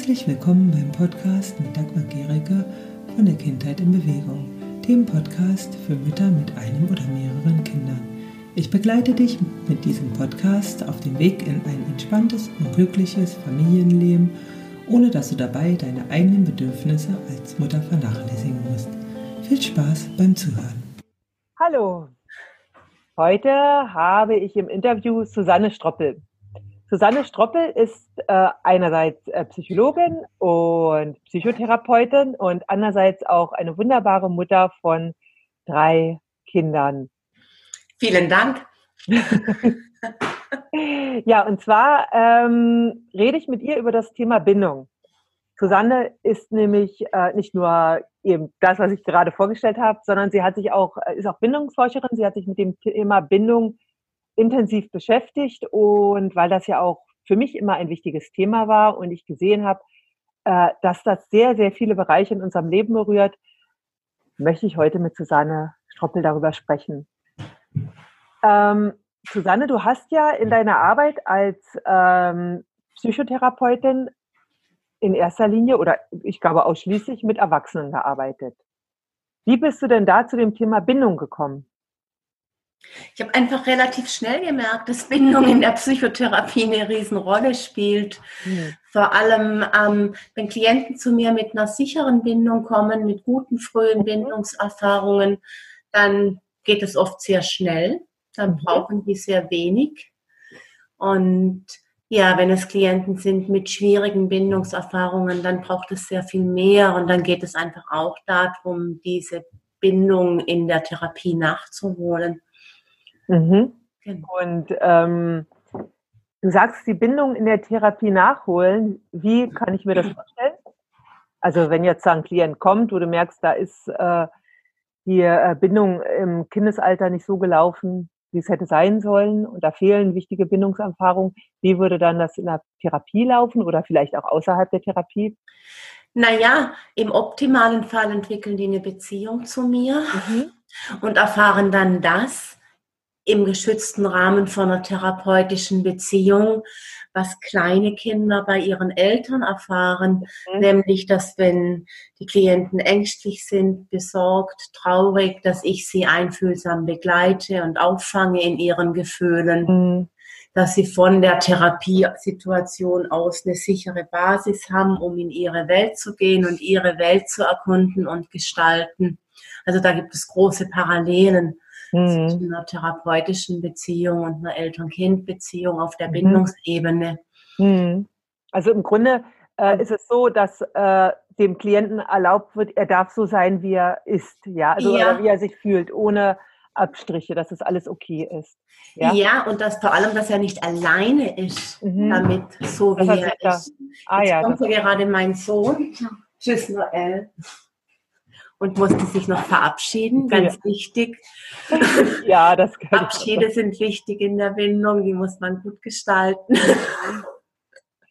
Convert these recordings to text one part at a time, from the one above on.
Herzlich willkommen beim Podcast mit Dagmar Gericke von der Kindheit in Bewegung, dem Podcast für Mütter mit einem oder mehreren Kindern. Ich begleite dich mit diesem Podcast auf dem Weg in ein entspanntes und glückliches Familienleben, ohne dass du dabei deine eigenen Bedürfnisse als Mutter vernachlässigen musst. Viel Spaß beim Zuhören. Hallo, heute habe ich im Interview Susanne Stroppel. Susanne Stroppel ist äh, einerseits äh, Psychologin und Psychotherapeutin und andererseits auch eine wunderbare Mutter von drei Kindern. Vielen Dank. ja, und zwar ähm, rede ich mit ihr über das Thema Bindung. Susanne ist nämlich äh, nicht nur eben das, was ich gerade vorgestellt habe, sondern sie hat sich auch, äh, ist auch Bindungsforscherin. Sie hat sich mit dem Thema Bindung intensiv beschäftigt und weil das ja auch für mich immer ein wichtiges Thema war und ich gesehen habe, äh, dass das sehr, sehr viele Bereiche in unserem Leben berührt, möchte ich heute mit Susanne Stroppel darüber sprechen. Ähm, Susanne, du hast ja in deiner Arbeit als ähm, Psychotherapeutin in erster Linie oder ich glaube ausschließlich mit Erwachsenen gearbeitet. Wie bist du denn da zu dem Thema Bindung gekommen? Ich habe einfach relativ schnell gemerkt, dass Bindung in der Psychotherapie eine Riesenrolle spielt. Mhm. Vor allem, ähm, wenn Klienten zu mir mit einer sicheren Bindung kommen, mit guten frühen. Bindungserfahrungen, dann geht es oft sehr schnell. Dann mhm. brauchen die sehr wenig. Und ja, wenn es Klienten sind mit schwierigen Bindungserfahrungen, dann braucht es sehr viel mehr. Und dann geht es einfach auch darum, diese Bindung in der Therapie nachzuholen. Mhm. Genau. Und ähm, du sagst, die Bindung in der Therapie nachholen. Wie kann ich mir das vorstellen? Also wenn jetzt ein Klient kommt, wo du merkst, da ist äh, die äh, Bindung im Kindesalter nicht so gelaufen, wie es hätte sein sollen und da fehlen wichtige Bindungserfahrungen, wie würde dann das in der Therapie laufen oder vielleicht auch außerhalb der Therapie? Naja, im optimalen Fall entwickeln die eine Beziehung zu mir mhm. und erfahren dann das, im geschützten Rahmen von einer therapeutischen Beziehung, was kleine Kinder bei ihren Eltern erfahren, mhm. nämlich dass wenn die Klienten ängstlich sind, besorgt, traurig, dass ich sie einfühlsam begleite und auffange in ihren Gefühlen, mhm. dass sie von der Therapiesituation aus eine sichere Basis haben, um in ihre Welt zu gehen und ihre Welt zu erkunden und gestalten. Also da gibt es große Parallelen mhm. zwischen einer therapeutischen Beziehung und einer Eltern-Kind-Beziehung auf der mhm. Bindungsebene. Mhm. Also im Grunde äh, ist es so, dass äh, dem Klienten erlaubt wird, er darf so sein, wie er ist, ja, also ja. wie er sich fühlt, ohne Abstriche, dass es alles okay ist. Ja, ja und dass vor allem, dass er nicht alleine ist mhm. damit, so wie er ist. Ah, Jetzt ja, kommt gerade mein Sohn. Tschüss, Noel und musste sich noch verabschieden, ganz ja. wichtig. Ja, das kann Abschiede ich sind wichtig in der Bindung, die muss man gut gestalten.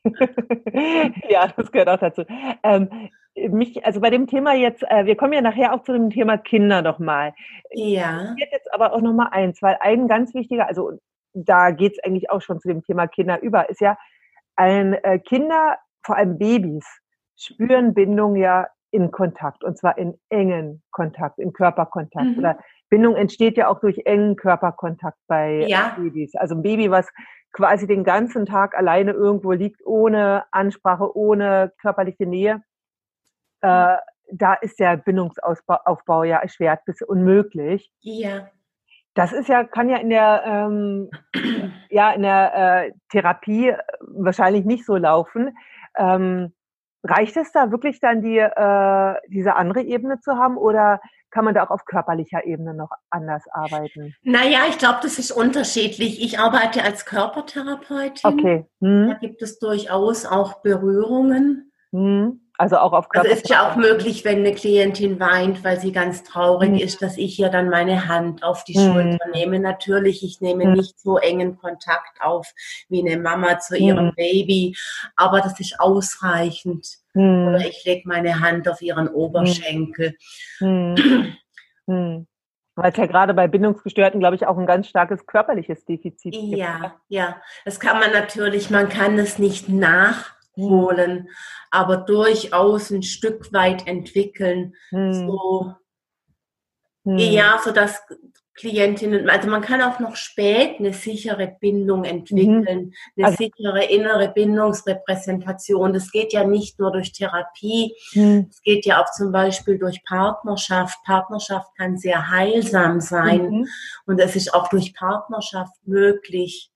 ja, das gehört auch dazu. Ähm, mich, also bei dem Thema jetzt, äh, wir kommen ja nachher auch zu dem Thema Kinder nochmal. Ja. Jetzt aber auch nochmal eins, weil ein ganz wichtiger, also da geht es eigentlich auch schon zu dem Thema Kinder über, ist ja, ein äh, Kinder, vor allem Babys, spüren Bindung ja in Kontakt und zwar in engen Kontakt, in Körperkontakt. Mhm. Oder Bindung entsteht ja auch durch engen Körperkontakt bei ja. Babys. Also ein Baby, was quasi den ganzen Tag alleine irgendwo liegt, ohne Ansprache, ohne körperliche Nähe, äh, da ist der Bindungsaufbau ja erschwert bis unmöglich. Ja. Das ist ja, kann ja in der, ähm, ja, in der äh, Therapie wahrscheinlich nicht so laufen. Ähm, Reicht es da wirklich dann, die, äh, diese andere Ebene zu haben oder kann man da auch auf körperlicher Ebene noch anders arbeiten? Naja, ich glaube, das ist unterschiedlich. Ich arbeite als Körpertherapeutin. Okay. Hm. Da gibt es durchaus auch Berührungen. Hm. Also auch auf Körper. Also ist ja auch möglich, wenn eine Klientin weint, weil sie ganz traurig mhm. ist, dass ich ihr dann meine Hand auf die mhm. Schulter nehme. Natürlich, ich nehme mhm. nicht so engen Kontakt auf wie eine Mama zu ihrem mhm. Baby, aber das ist ausreichend. Mhm. Oder ich lege meine Hand auf ihren Oberschenkel. Mhm. Weil es ja gerade bei Bindungsgestörten, glaube ich, auch ein ganz starkes körperliches Defizit gibt. Ja, ja. Das kann man natürlich, man kann es nicht nach holen, aber durchaus ein Stück weit entwickeln. Hm. So, hm. ja, so dass Klientinnen, also man kann auch noch spät eine sichere Bindung entwickeln, mhm. eine also, sichere innere Bindungsrepräsentation. Das geht ja nicht nur durch Therapie, mhm. es geht ja auch zum Beispiel durch Partnerschaft. Partnerschaft kann sehr heilsam sein mhm. und es ist auch durch Partnerschaft möglich.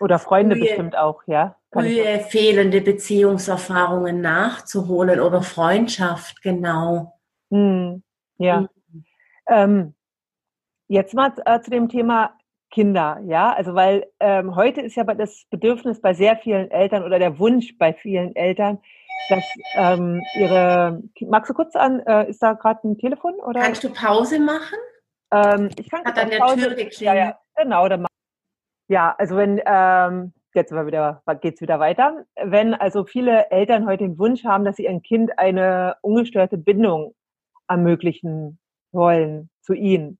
Oder Freunde frühe, bestimmt auch, ja. Frühe fehlende Beziehungserfahrungen nachzuholen oder Freundschaft, genau. Mhm. Ja. Mhm. Ähm, Jetzt mal äh, zu dem Thema Kinder, ja, also weil ähm, heute ist ja das Bedürfnis bei sehr vielen Eltern oder der Wunsch bei vielen Eltern, dass ähm, ihre, magst du kurz an, äh, ist da gerade ein Telefon oder? Kannst du Pause machen? Ähm, ich kann Hat an der Pause, Tür geklingelt. Ja, ja, genau, dann ja, also wenn jetzt wieder, geht's wieder weiter. Wenn also viele Eltern heute den Wunsch haben, dass sie ihrem Kind eine ungestörte Bindung ermöglichen wollen zu ihnen,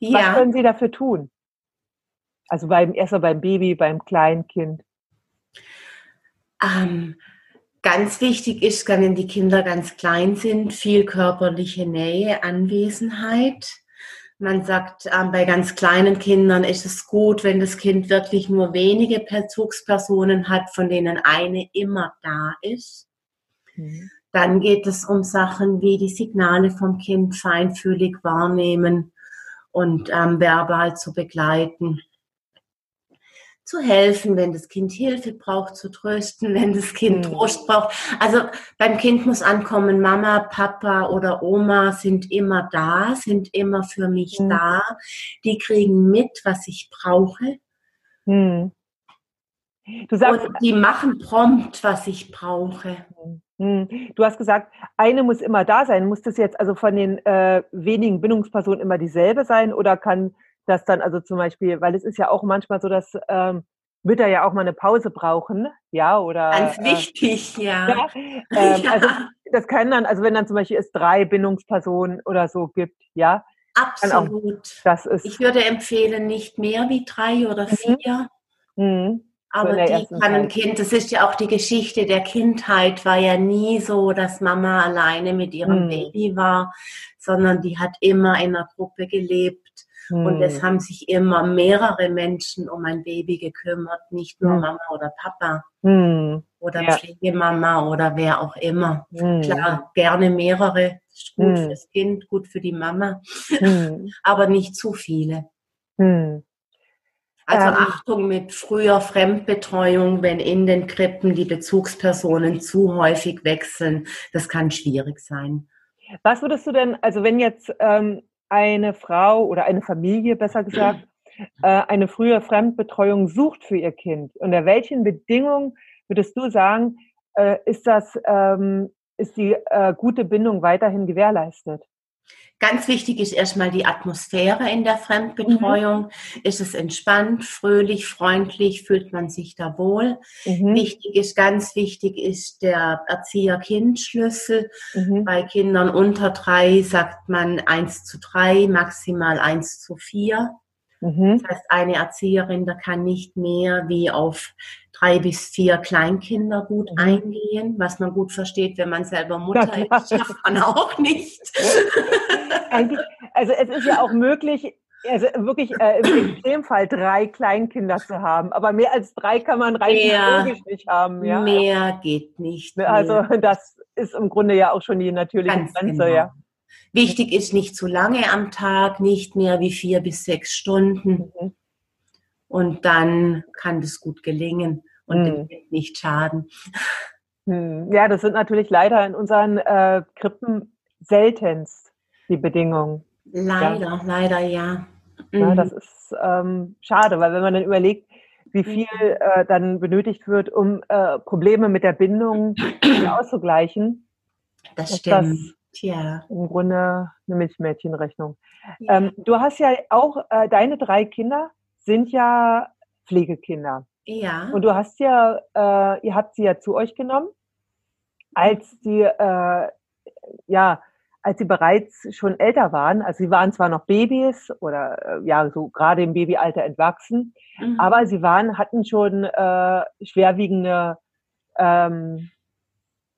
ja. Was können Sie dafür tun? Also beim erstmal beim Baby, beim Kleinkind. Ähm, ganz wichtig ist, wenn die Kinder ganz klein sind, viel körperliche Nähe, Anwesenheit. Man sagt, ähm, bei ganz kleinen Kindern ist es gut, wenn das Kind wirklich nur wenige Bezugspersonen hat, von denen eine immer da ist. Mhm. Dann geht es um Sachen wie die Signale vom Kind feinfühlig wahrnehmen und ähm, verbal zu begleiten. Zu helfen, wenn das Kind Hilfe braucht, zu trösten, wenn das Kind mhm. Trost braucht. Also beim Kind muss ankommen, Mama, Papa oder Oma sind immer da, sind immer für mich mhm. da. Die kriegen mit, was ich brauche. Mhm. Du sagst, und die machen prompt, was ich brauche. Mhm. Hm. Du hast gesagt, eine muss immer da sein. Muss das jetzt also von den äh, wenigen Bindungspersonen immer dieselbe sein oder kann das dann also zum Beispiel, weil es ist ja auch manchmal so, dass ähm, Mütter ja auch mal eine Pause brauchen, ja, oder. Ganz äh, wichtig, äh, ja. ja, ähm, ja. Also das kann dann, also wenn dann zum Beispiel es drei Bindungspersonen oder so gibt, ja. Absolut. Auch, das ist, ich würde empfehlen, nicht mehr wie drei oder mhm. vier. Mhm. Aber die kann ein Kind, das ist ja auch die Geschichte der Kindheit, war ja nie so, dass Mama alleine mit ihrem hm. Baby war, sondern die hat immer in einer Gruppe gelebt. Hm. Und es haben sich immer mehrere Menschen um ein Baby gekümmert, nicht nur hm. Mama oder Papa hm. oder ja. Pflegemama oder wer auch immer. Hm. Klar, gerne mehrere, ist gut hm. fürs Kind, gut für die Mama, aber nicht zu viele. Also ähm, Achtung mit früher Fremdbetreuung, wenn in den Krippen die Bezugspersonen zu häufig wechseln, das kann schwierig sein. Was würdest du denn, also wenn jetzt ähm, eine Frau oder eine Familie, besser gesagt, äh, eine frühe Fremdbetreuung sucht für ihr Kind, unter welchen Bedingungen würdest du sagen, äh, ist das, ähm, ist die äh, gute Bindung weiterhin gewährleistet? Ganz wichtig ist erstmal die Atmosphäre in der Fremdbetreuung. Mhm. Ist es entspannt, fröhlich, freundlich, fühlt man sich da wohl? Mhm. Wichtig ist, ganz wichtig ist der Erzieher-Kind-Schlüssel. Mhm. Bei Kindern unter drei sagt man eins zu drei, maximal eins zu vier. Mhm. Das heißt, eine Erzieherin, da kann nicht mehr wie auf drei bis vier Kleinkinder gut mhm. eingehen, was man gut versteht, wenn man selber Mutter ist, schafft man auch nicht. also es ist ja auch möglich, also wirklich äh, im Extremfall drei Kleinkinder zu haben, aber mehr als drei kann man rein logisch nicht haben. Ja? Mehr geht nicht. Mehr. Also das ist im Grunde ja auch schon die natürliche Ganz Grenze, genau. ja. Wichtig ist nicht zu lange am Tag, nicht mehr wie vier bis sechs Stunden. Mhm. Und dann kann das gut gelingen und mhm. nicht schaden. Mhm. Ja, das sind natürlich leider in unseren äh, Krippen seltenst die Bedingungen. Leider, ja. leider ja. Mhm. ja das ist ähm, schade, weil wenn man dann überlegt, wie viel mhm. äh, dann benötigt wird, um äh, Probleme mit der Bindung auszugleichen. Das stimmt. Ja. Im Grunde eine Milchmädchenrechnung. Ja. Ähm, du hast ja auch, äh, deine drei Kinder sind ja Pflegekinder. Ja. Und du hast ja, äh, ihr habt sie ja zu euch genommen, als sie, äh, ja, als sie bereits schon älter waren. Also sie waren zwar noch Babys oder äh, ja, so gerade im Babyalter entwachsen, mhm. aber sie waren, hatten schon äh, schwerwiegende ähm,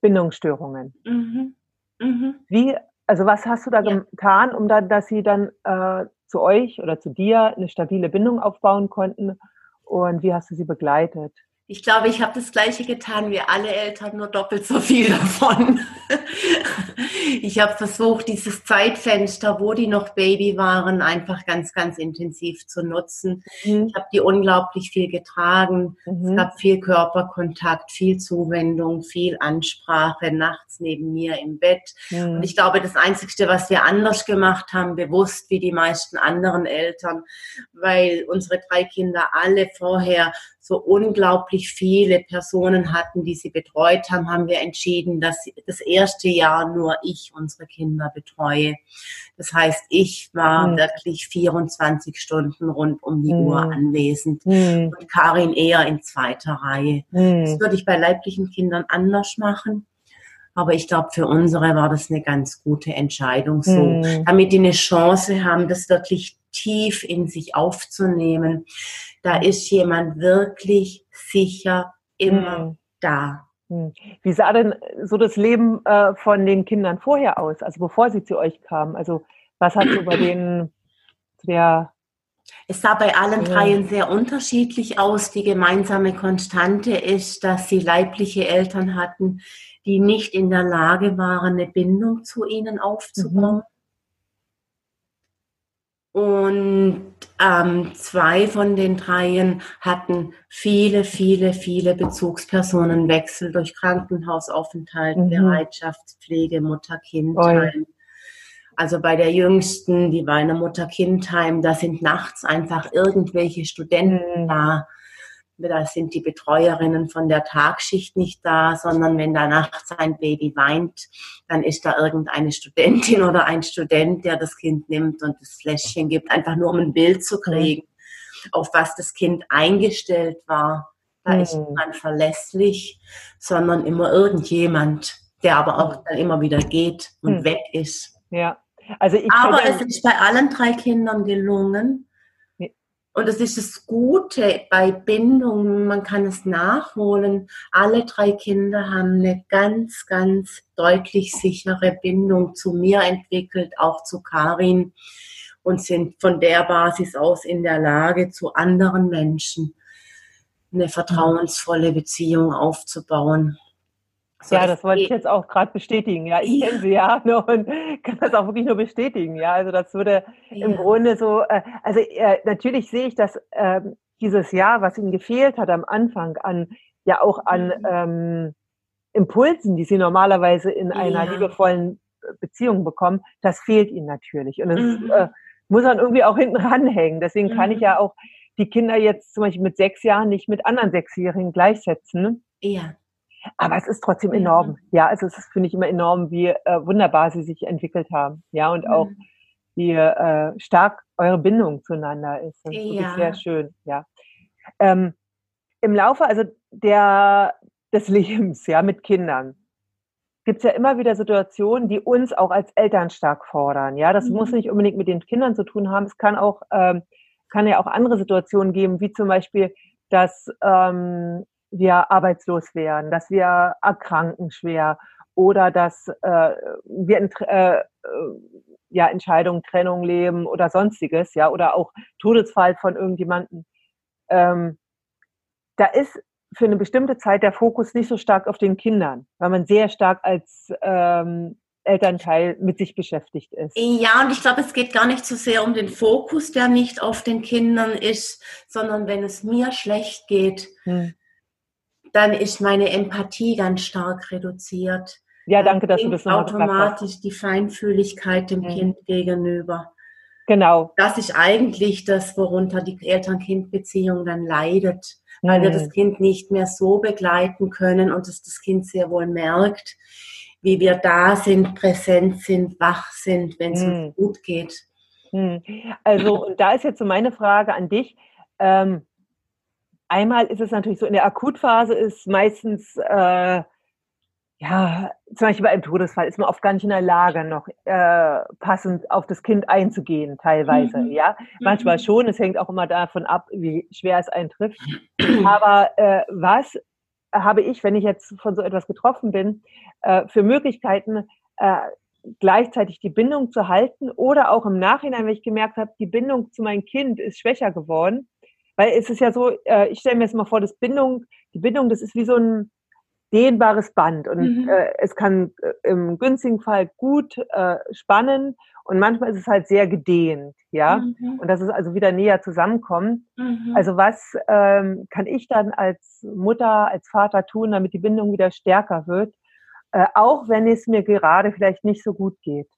Bindungsstörungen. Mhm. Mhm. Wie, also was hast du da ja. getan, um dann, dass sie dann äh, zu euch oder zu dir eine stabile Bindung aufbauen konnten? Und wie hast du sie begleitet? Ich glaube, ich habe das Gleiche getan wie alle Eltern, nur doppelt so viel davon. ich habe versucht, dieses Zeitfenster, wo die noch Baby waren, einfach ganz, ganz intensiv zu nutzen. Mhm. Ich habe die unglaublich viel getragen. Mhm. Es gab viel Körperkontakt, viel Zuwendung, viel Ansprache, nachts neben mir im Bett. Mhm. Und ich glaube, das Einzige, was wir anders gemacht haben, bewusst wie die meisten anderen Eltern, weil unsere drei Kinder alle vorher so unglaublich viele Personen hatten, die sie betreut haben, haben wir entschieden, dass das erste Jahr nur ich unsere Kinder betreue. Das heißt, ich war mhm. wirklich 24 Stunden rund um die mhm. Uhr anwesend mhm. und Karin eher in zweiter Reihe. Mhm. Das würde ich bei leiblichen Kindern anders machen. Aber ich glaube, für unsere war das eine ganz gute Entscheidung so, mhm. damit die eine Chance haben, das wirklich tief in sich aufzunehmen. Da ist jemand wirklich sicher immer mhm. da. Hm. Wie sah denn so das Leben äh, von den Kindern vorher aus, also bevor sie zu euch kamen? Also was hat so bei denen der es sah bei allen dreien sehr unterschiedlich aus. Die gemeinsame Konstante ist, dass sie leibliche Eltern hatten, die nicht in der Lage waren, eine Bindung zu ihnen aufzubauen. Mhm. Und ähm, zwei von den dreien hatten viele, viele, viele Bezugspersonenwechsel durch Krankenhausaufenthalt, mhm. Bereitschaftspflege, Mutter-Kind-Heim. Also bei der Jüngsten, die war in der Mutter-Kind-Heim, da sind nachts einfach irgendwelche Studenten mhm. da da sind die Betreuerinnen von der Tagschicht nicht da, sondern wenn da nachts ein Baby weint, dann ist da irgendeine Studentin oder ein Student, der das Kind nimmt und das Fläschchen gibt, einfach nur um ein Bild zu kriegen, auf was das Kind eingestellt war. Da mhm. ist niemand verlässlich, sondern immer irgendjemand, der aber auch dann immer wieder geht und mhm. weg ist. Ja. Also ich aber es ist bei allen drei Kindern gelungen, und das ist das Gute bei Bindungen, man kann es nachholen. Alle drei Kinder haben eine ganz, ganz deutlich sichere Bindung zu mir entwickelt, auch zu Karin und sind von der Basis aus in der Lage, zu anderen Menschen eine vertrauensvolle Beziehung aufzubauen. So, ja, das wollte ich jetzt auch gerade bestätigen. Ja, ich kenne sie ja und kann das auch wirklich nur bestätigen. Ja, also das würde ja. im Grunde so, äh, also äh, natürlich sehe ich, dass äh, dieses Jahr, was ihnen gefehlt hat am Anfang an, ja auch an mhm. ähm, Impulsen, die sie normalerweise in einer ja. liebevollen Beziehung bekommen, das fehlt ihnen natürlich. Und das mhm. äh, muss man irgendwie auch hinten ranhängen. Deswegen mhm. kann ich ja auch die Kinder jetzt zum Beispiel mit sechs Jahren nicht mit anderen Sechsjährigen gleichsetzen. Ja. Aber es ist trotzdem enorm. Ja, also es ist, finde ich, immer enorm, wie äh, wunderbar sie sich entwickelt haben. Ja, und auch mhm. wie äh, stark eure Bindung zueinander ist. Das ist ja. wirklich sehr schön, ja. Ähm, Im Laufe also der, des Lebens, ja, mit Kindern, gibt es ja immer wieder Situationen, die uns auch als Eltern stark fordern. Ja, das mhm. muss nicht unbedingt mit den Kindern zu tun haben. Es kann auch, ähm, kann ja auch andere Situationen geben, wie zum Beispiel, dass ähm, wir arbeitslos werden, dass wir erkranken schwer oder dass äh, wir in, äh, äh, ja, Entscheidungen, Trennung leben oder sonstiges, ja, oder auch Todesfall von irgendjemandem. Ähm, da ist für eine bestimmte Zeit der Fokus nicht so stark auf den Kindern, weil man sehr stark als ähm, Elternteil mit sich beschäftigt ist. Ja, und ich glaube, es geht gar nicht so sehr um den Fokus, der nicht auf den Kindern ist, sondern wenn es mir schlecht geht, hm dann ist meine Empathie ganz stark reduziert. Ja, danke, dass du das nochmal automatisch die Feinfühligkeit dem mhm. Kind gegenüber. Genau. Das ist eigentlich das, worunter die Eltern-Kind-Beziehung dann leidet, weil mhm. wir das Kind nicht mehr so begleiten können und es das Kind sehr wohl merkt, wie wir da sind, präsent sind, wach sind, wenn es mhm. uns gut geht. Mhm. Also, und da ist jetzt so meine Frage an dich. Ähm, Einmal ist es natürlich so, in der Akutphase ist meistens, äh, ja, zum Beispiel bei einem Todesfall ist man oft gar nicht in der Lage, noch äh, passend auf das Kind einzugehen, teilweise. Mhm. Ja, manchmal mhm. schon. Es hängt auch immer davon ab, wie schwer es einen trifft. Aber äh, was habe ich, wenn ich jetzt von so etwas getroffen bin, äh, für Möglichkeiten, äh, gleichzeitig die Bindung zu halten oder auch im Nachhinein, wenn ich gemerkt habe, die Bindung zu meinem Kind ist schwächer geworden. Weil es ist ja so, äh, ich stelle mir jetzt mal vor, das Bindung, die Bindung, das ist wie so ein dehnbares Band und mhm. äh, es kann äh, im günstigen Fall gut äh, spannen und manchmal ist es halt sehr gedehnt, ja. Mhm. Und dass es also wieder näher zusammenkommt. Mhm. Also was ähm, kann ich dann als Mutter, als Vater tun, damit die Bindung wieder stärker wird, äh, auch wenn es mir gerade vielleicht nicht so gut geht?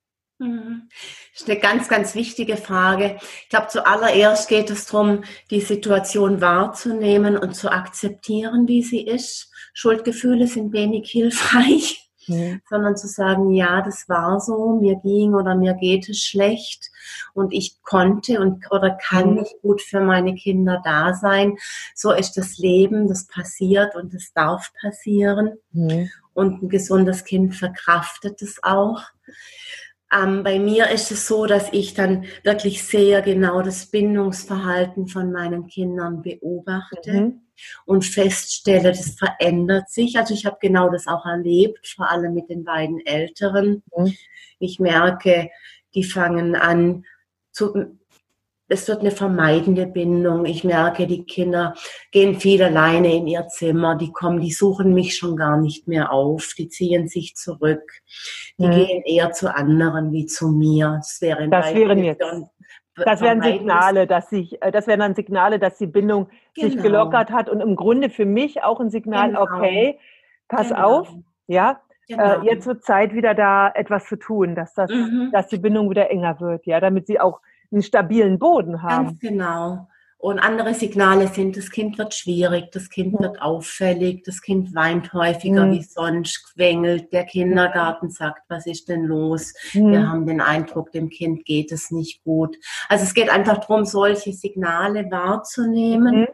Mhm. Das ist eine ganz, ganz wichtige Frage. Ich glaube, zuallererst geht es darum, die Situation wahrzunehmen und zu akzeptieren, wie sie ist. Schuldgefühle sind wenig hilfreich, mhm. sondern zu sagen, ja, das war so, mir ging oder mir geht es schlecht und ich konnte und oder kann mhm. nicht gut für meine Kinder da sein. So ist das Leben, das passiert und das darf passieren. Mhm. Und ein gesundes Kind verkraftet es auch. Ähm, bei mir ist es so, dass ich dann wirklich sehr genau das Bindungsverhalten von meinen Kindern beobachte mhm. und feststelle, das verändert sich. Also ich habe genau das auch erlebt, vor allem mit den beiden Älteren. Mhm. Ich merke, die fangen an zu, es wird eine vermeidende Bindung. Ich merke, die Kinder gehen viel alleine in ihr Zimmer, die kommen, die suchen mich schon gar nicht mehr auf, die ziehen sich zurück, die mhm. gehen eher zu anderen wie zu mir. Das, wäre das wären jetzt. Das wären Signale, dass sich, äh, das wären dann Signale, dass die Bindung genau. sich gelockert hat und im Grunde für mich auch ein Signal, genau. okay, pass genau. auf, ja, äh, genau. äh, jetzt wird Zeit wieder da etwas zu tun, dass das, mhm. dass die Bindung wieder enger wird, ja, damit sie auch einen stabilen Boden haben. Ganz genau. Und andere Signale sind, das Kind wird schwierig, das Kind wird auffällig, das Kind weint häufiger mhm. wie sonst, quengelt, der Kindergarten sagt, was ist denn los? Mhm. Wir haben den Eindruck, dem Kind geht es nicht gut. Also es geht einfach darum, solche Signale wahrzunehmen. Mhm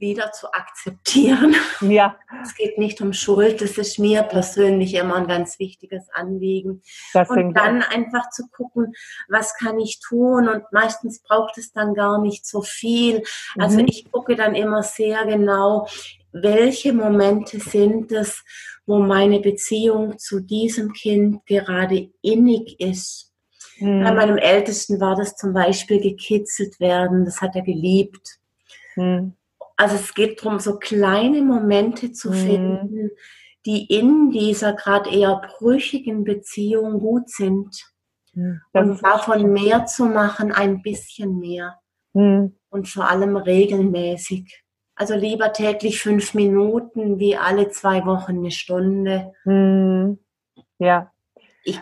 wieder zu akzeptieren. Ja. Es geht nicht um Schuld, das ist mir persönlich immer ein ganz wichtiges Anliegen. Das und dann ich. einfach zu gucken, was kann ich tun und meistens braucht es dann gar nicht so viel. Also mhm. ich gucke dann immer sehr genau, welche Momente sind es, wo meine Beziehung zu diesem Kind gerade innig ist. Mhm. Bei meinem Ältesten war das zum Beispiel gekitzelt werden, das hat er geliebt. Mhm. Also es geht darum, so kleine Momente zu mhm. finden, die in dieser gerade eher brüchigen Beziehung gut sind. Mhm. Und davon mehr zu machen, ein bisschen mehr. Mhm. Und vor allem regelmäßig. Also lieber täglich fünf Minuten wie alle zwei Wochen eine Stunde. Mhm. Ja. Ich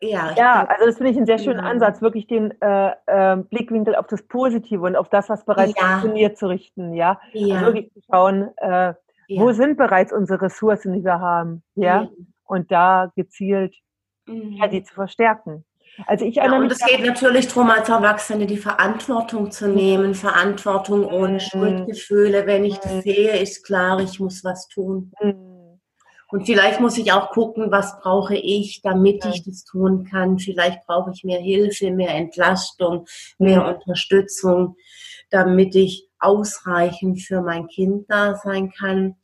ja, ja also das finde ich einen sehr schönen ja. Ansatz, wirklich den äh, äh, Blickwinkel auf das Positive und auf das, was bereits ja. funktioniert, zu richten. Ja, ja. Also wirklich zu schauen, äh, wo sind bereits unsere Ressourcen, die wir haben. Ja, und da gezielt mhm. die zu verstärken. Also ich ja, und es geht natürlich darum, als Erwachsene die Verantwortung zu nehmen, Verantwortung ohne mhm. Schuldgefühle. Wenn ich das mhm. sehe, ist klar, ich muss was tun. Mhm. Und vielleicht muss ich auch gucken, was brauche ich, damit ich das tun kann. Vielleicht brauche ich mehr Hilfe, mehr Entlastung, mehr mhm. Unterstützung, damit ich ausreichend für mein Kind da sein kann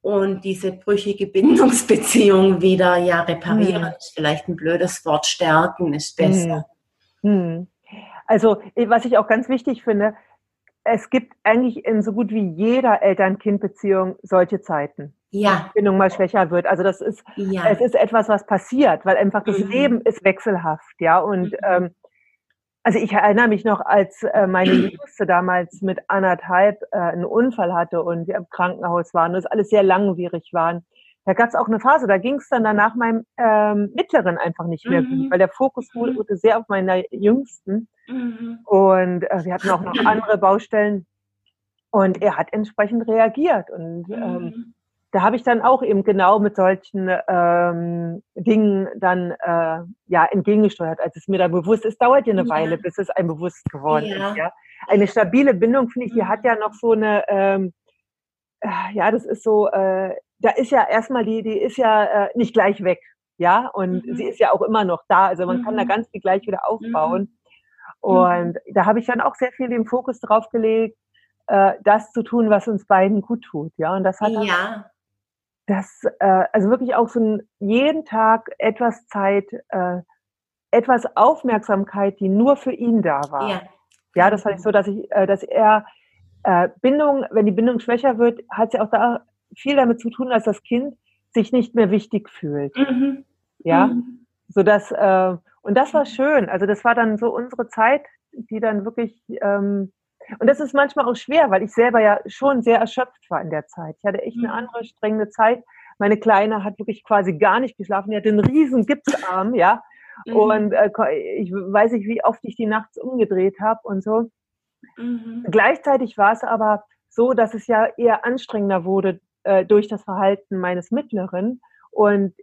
und diese brüchige Bindungsbeziehung wieder ja reparieren. Mhm. Ist vielleicht ein blödes Wort, stärken ist besser. Mhm. Also was ich auch ganz wichtig finde, es gibt eigentlich in so gut wie jeder Eltern-Kind-Beziehung solche Zeiten ja. Bindung mal schwächer wird. Also das ist, ja. es ist etwas, was passiert, weil einfach das mhm. Leben ist wechselhaft, ja. Und mhm. ähm, also ich erinnere mich noch, als äh, meine Jüngste damals mit anderthalb äh, einen Unfall hatte und wir im Krankenhaus waren und es alles sehr langwierig waren. Da gab es auch eine Phase, da ging es dann danach meinem ähm, Mittleren einfach nicht mehr mhm. gut, weil der Fokus mhm. wurde sehr auf meiner Jüngsten. Mhm. Und äh, wir hatten auch noch andere Baustellen. Und er hat entsprechend reagiert. Und ähm, mhm da habe ich dann auch eben genau mit solchen ähm, Dingen dann äh, ja entgegengesteuert, als es mir da bewusst ist. Dauert ja eine ja. Weile, bis es einem bewusst geworden ja. ist. Ja, eine stabile Bindung finde ich, die hat ja noch so eine, ähm, äh, ja, das ist so, äh, da ist ja erstmal die, die ist ja äh, nicht gleich weg, ja, und mhm. sie ist ja auch immer noch da. Also man mhm. kann da mhm. ganz viel gleich wieder aufbauen. Mhm. Und da habe ich dann auch sehr viel den Fokus drauf gelegt, äh, das zu tun, was uns beiden gut tut. Ja, und das hat ja. das, äh, also wirklich auch so ein, jeden Tag etwas Zeit, äh, etwas Aufmerksamkeit, die nur für ihn da war. Ja, ja das fand ich so, dass ich, äh, dass er äh, Bindung, wenn die Bindung schwächer wird, hat sie auch da viel damit zu tun, dass das Kind sich nicht mehr wichtig fühlt. Mhm. Ja, mhm. so dass äh, und das war schön. Also das war dann so unsere Zeit, die dann wirklich ähm, und das ist manchmal auch schwer, weil ich selber ja schon sehr erschöpft war in der Zeit. Ich hatte echt eine mhm. andere strengende Zeit. Meine Kleine hat wirklich quasi gar nicht geschlafen. Die hatte einen riesen Gipsarm, ja. Mhm. Und äh, ich weiß nicht, wie oft ich die nachts umgedreht habe und so. Mhm. Gleichzeitig war es aber so, dass es ja eher anstrengender wurde äh, durch das Verhalten meines Mittleren und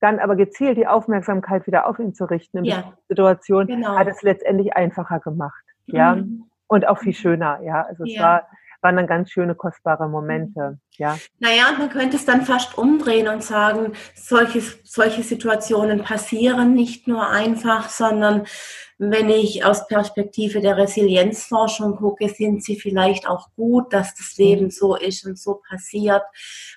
dann aber gezielt die Aufmerksamkeit wieder auf ihn zu richten in ja. Situation genau. hat es letztendlich einfacher gemacht. Ja. Mhm. Und auch viel schöner, ja. Also es ja. war waren dann ganz schöne, kostbare Momente. Ja. Naja, man könnte es dann fast umdrehen und sagen, solche, solche Situationen passieren nicht nur einfach, sondern wenn ich aus Perspektive der Resilienzforschung gucke, sind sie vielleicht auch gut, dass das Leben so ist und so passiert,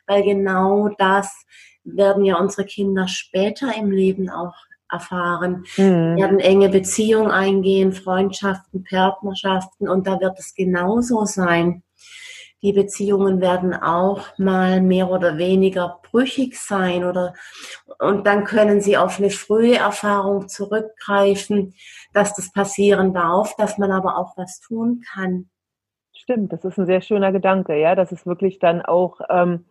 weil genau das werden ja unsere Kinder später im Leben auch erfahren, mhm. werden enge Beziehungen eingehen, Freundschaften, Partnerschaften und da wird es genauso sein. Die Beziehungen werden auch mal mehr oder weniger brüchig sein oder und dann können sie auf eine frühe Erfahrung zurückgreifen, dass das passieren darf, dass man aber auch was tun kann. Stimmt, das ist ein sehr schöner Gedanke, ja, dass es wirklich dann auch ähm,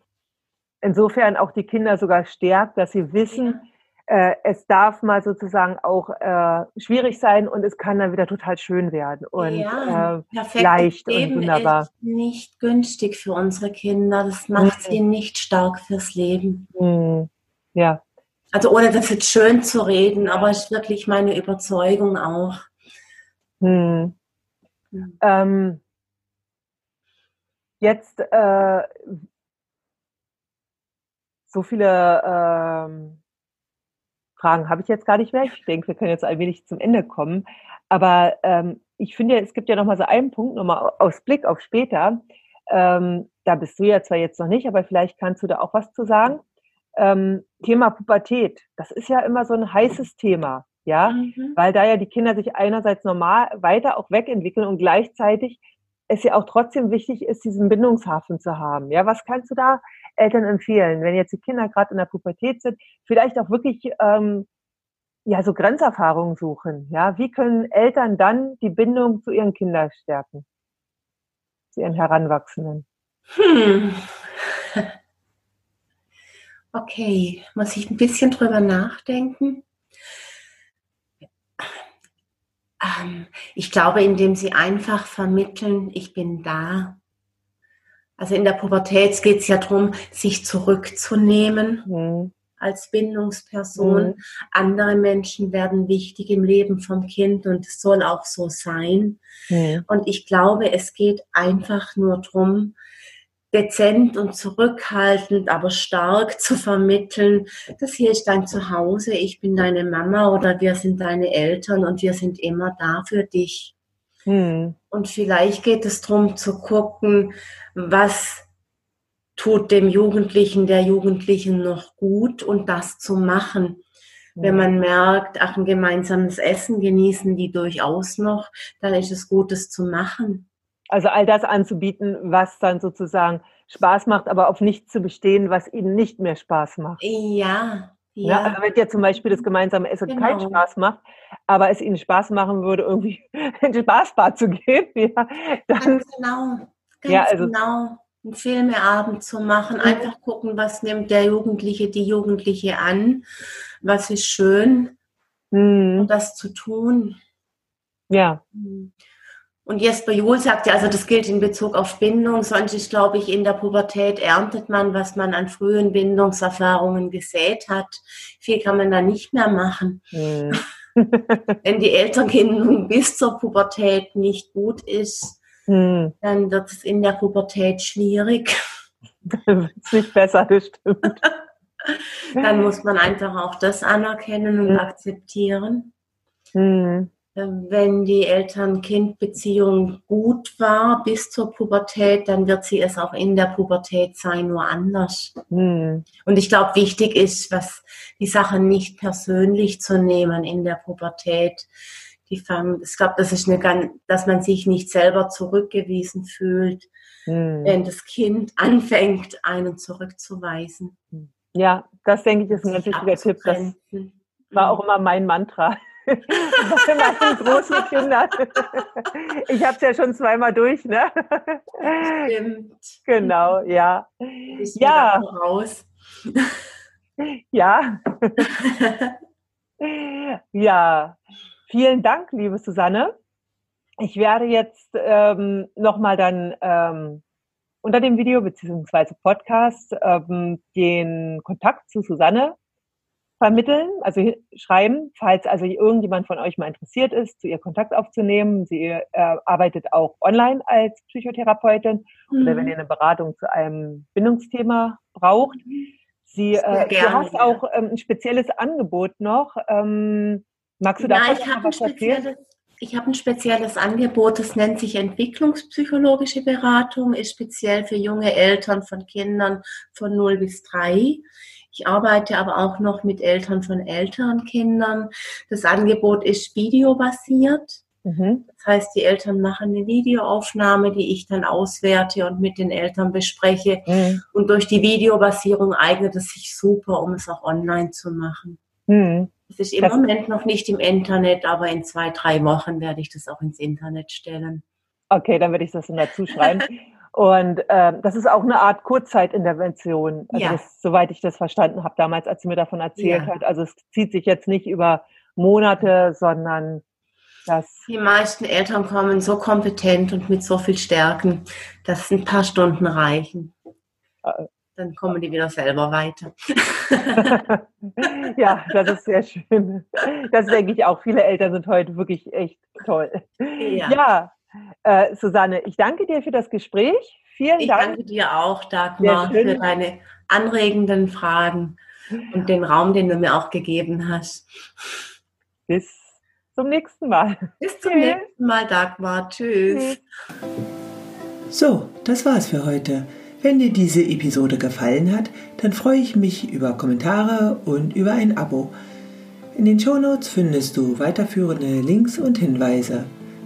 insofern auch die Kinder sogar stärkt, dass sie wissen, ja äh, es darf mal sozusagen auch äh, schwierig sein und es kann dann wieder total schön werden und ja, äh, leicht Leben und wunderbar. Ist nicht günstig für unsere Kinder. Das macht mhm. sie nicht stark fürs Leben. Mhm. Ja. Also ohne das jetzt schön zu reden, aber es ist wirklich meine Überzeugung auch. Mhm. Ähm, jetzt äh, so viele ähm, Fragen habe ich jetzt gar nicht mehr. Ich denke, wir können jetzt ein wenig zum Ende kommen. Aber ähm, ich finde, es gibt ja noch mal so einen Punkt, nochmal aus Blick auf später. Ähm, da bist du ja zwar jetzt noch nicht, aber vielleicht kannst du da auch was zu sagen. Ähm, Thema Pubertät, das ist ja immer so ein heißes Thema, ja, mhm. weil da ja die Kinder sich einerseits normal weiter auch wegentwickeln und gleichzeitig es ja auch trotzdem wichtig ist, diesen Bindungshafen zu haben. Ja, was kannst du da Eltern empfehlen, wenn jetzt die Kinder gerade in der Pubertät sind, vielleicht auch wirklich ähm, ja so Grenzerfahrungen suchen. Ja, wie können Eltern dann die Bindung zu ihren Kindern stärken, zu ihren Heranwachsenden? Hm. Okay, muss ich ein bisschen drüber nachdenken. Ähm, ich glaube, indem sie einfach vermitteln, ich bin da, also in der Pubertät geht es ja darum, sich zurückzunehmen mhm. als Bindungsperson. Mhm. Andere Menschen werden wichtig im Leben vom Kind und es soll auch so sein. Mhm. Und ich glaube, es geht einfach nur darum, dezent und zurückhaltend, aber stark zu vermitteln, das hier ist dein Zuhause, ich bin deine Mama oder wir sind deine Eltern und wir sind immer da für dich. Hm. Und vielleicht geht es darum zu gucken, was tut dem Jugendlichen, der Jugendlichen noch gut und das zu machen. Wenn man merkt, ach, ein gemeinsames Essen genießen die durchaus noch, dann ist es gut, es zu machen. Also all das anzubieten, was dann sozusagen Spaß macht, aber auf nichts zu bestehen, was ihnen nicht mehr Spaß macht. Ja, ja. ja. also wenn dir zum Beispiel das gemeinsame Essen genau. keinen Spaß macht, aber es ihnen Spaß machen würde, irgendwie in die Spaßbar zu gehen, ja, dann. Ganz genau. Ganz ja, also, genau. Einen Filmeabend zu machen, mhm. einfach gucken, was nimmt der Jugendliche, die Jugendliche an, was ist schön, mhm. das zu tun. Ja. Und Jesper Juhl sagt ja, also das gilt in Bezug auf Bindung, sonst ist, glaube ich, in der Pubertät erntet man, was man an frühen Bindungserfahrungen gesät hat. Viel kann man da nicht mehr machen. Mhm. Wenn die Elternbindung bis zur Pubertät nicht gut ist, mhm. dann wird es in der Pubertät schwierig. Dann wird es nicht besser, das stimmt. dann muss man einfach auch das anerkennen und mhm. akzeptieren. Mhm. Wenn die Eltern-Kind-Beziehung gut war bis zur Pubertät, dann wird sie es auch in der Pubertät sein, nur anders. Hm. Und ich glaube, wichtig ist, was die Sache nicht persönlich zu nehmen in der Pubertät. Die Fam ich glaube, das ist eine ganz, dass man sich nicht selber zurückgewiesen fühlt, hm. wenn das Kind anfängt, einen zurückzuweisen. Ja, das denke ich ist ein ganz wichtiger Tipp. Das war auch immer mein Mantra bei meinen großen Kindern. Ich habe es ja schon zweimal durch, ne? Stimmt. Genau, ja. Ich ja. Raus. Ja. ja. Vielen Dank, liebe Susanne. Ich werde jetzt ähm, nochmal dann ähm, unter dem Video beziehungsweise Podcast ähm, den Kontakt zu Susanne vermitteln, also schreiben, falls also irgendjemand von euch mal interessiert ist, zu ihr Kontakt aufzunehmen. Sie äh, arbeitet auch online als Psychotherapeutin mhm. oder wenn mhm. ihr eine Beratung zu einem Bindungsthema braucht. Sie, äh, du hast auch ähm, ein spezielles Angebot noch. Ähm, magst du da ja, ich habe ein spezielles, ich habe ein spezielles Angebot, das nennt sich Entwicklungspsychologische Beratung, ist speziell für junge Eltern von Kindern von 0 bis 3. Ich arbeite aber auch noch mit Eltern von älteren Kindern. Das Angebot ist videobasiert. Mhm. Das heißt, die Eltern machen eine Videoaufnahme, die ich dann auswerte und mit den Eltern bespreche. Mhm. Und durch die Videobasierung eignet es sich super, um es auch online zu machen. Mhm. Es ist im das Moment noch nicht im Internet, aber in zwei, drei Wochen werde ich das auch ins Internet stellen. Okay, dann werde ich das dann dazu schreiben. Und äh, das ist auch eine Art Kurzzeitintervention, also ja. das, soweit ich das verstanden habe damals, als sie mir davon erzählt ja. hat. Also es zieht sich jetzt nicht über Monate, sondern das. Die meisten Eltern kommen so kompetent und mit so viel Stärken, dass ein paar Stunden reichen. Äh, Dann kommen die wieder selber weiter. ja, das ist sehr schön. Das denke ich auch. Viele Eltern sind heute wirklich echt toll. Ja. ja. Äh, Susanne, ich danke dir für das Gespräch. Vielen ich Dank. Ich danke dir auch, Dagmar, für deine anregenden Fragen und den Raum, den du mir auch gegeben hast. Bis zum nächsten Mal. Bis zum Tschüss. nächsten Mal, Dagmar. Tschüss. So, das war's für heute. Wenn dir diese Episode gefallen hat, dann freue ich mich über Kommentare und über ein Abo. In den Shownotes findest du weiterführende Links und Hinweise.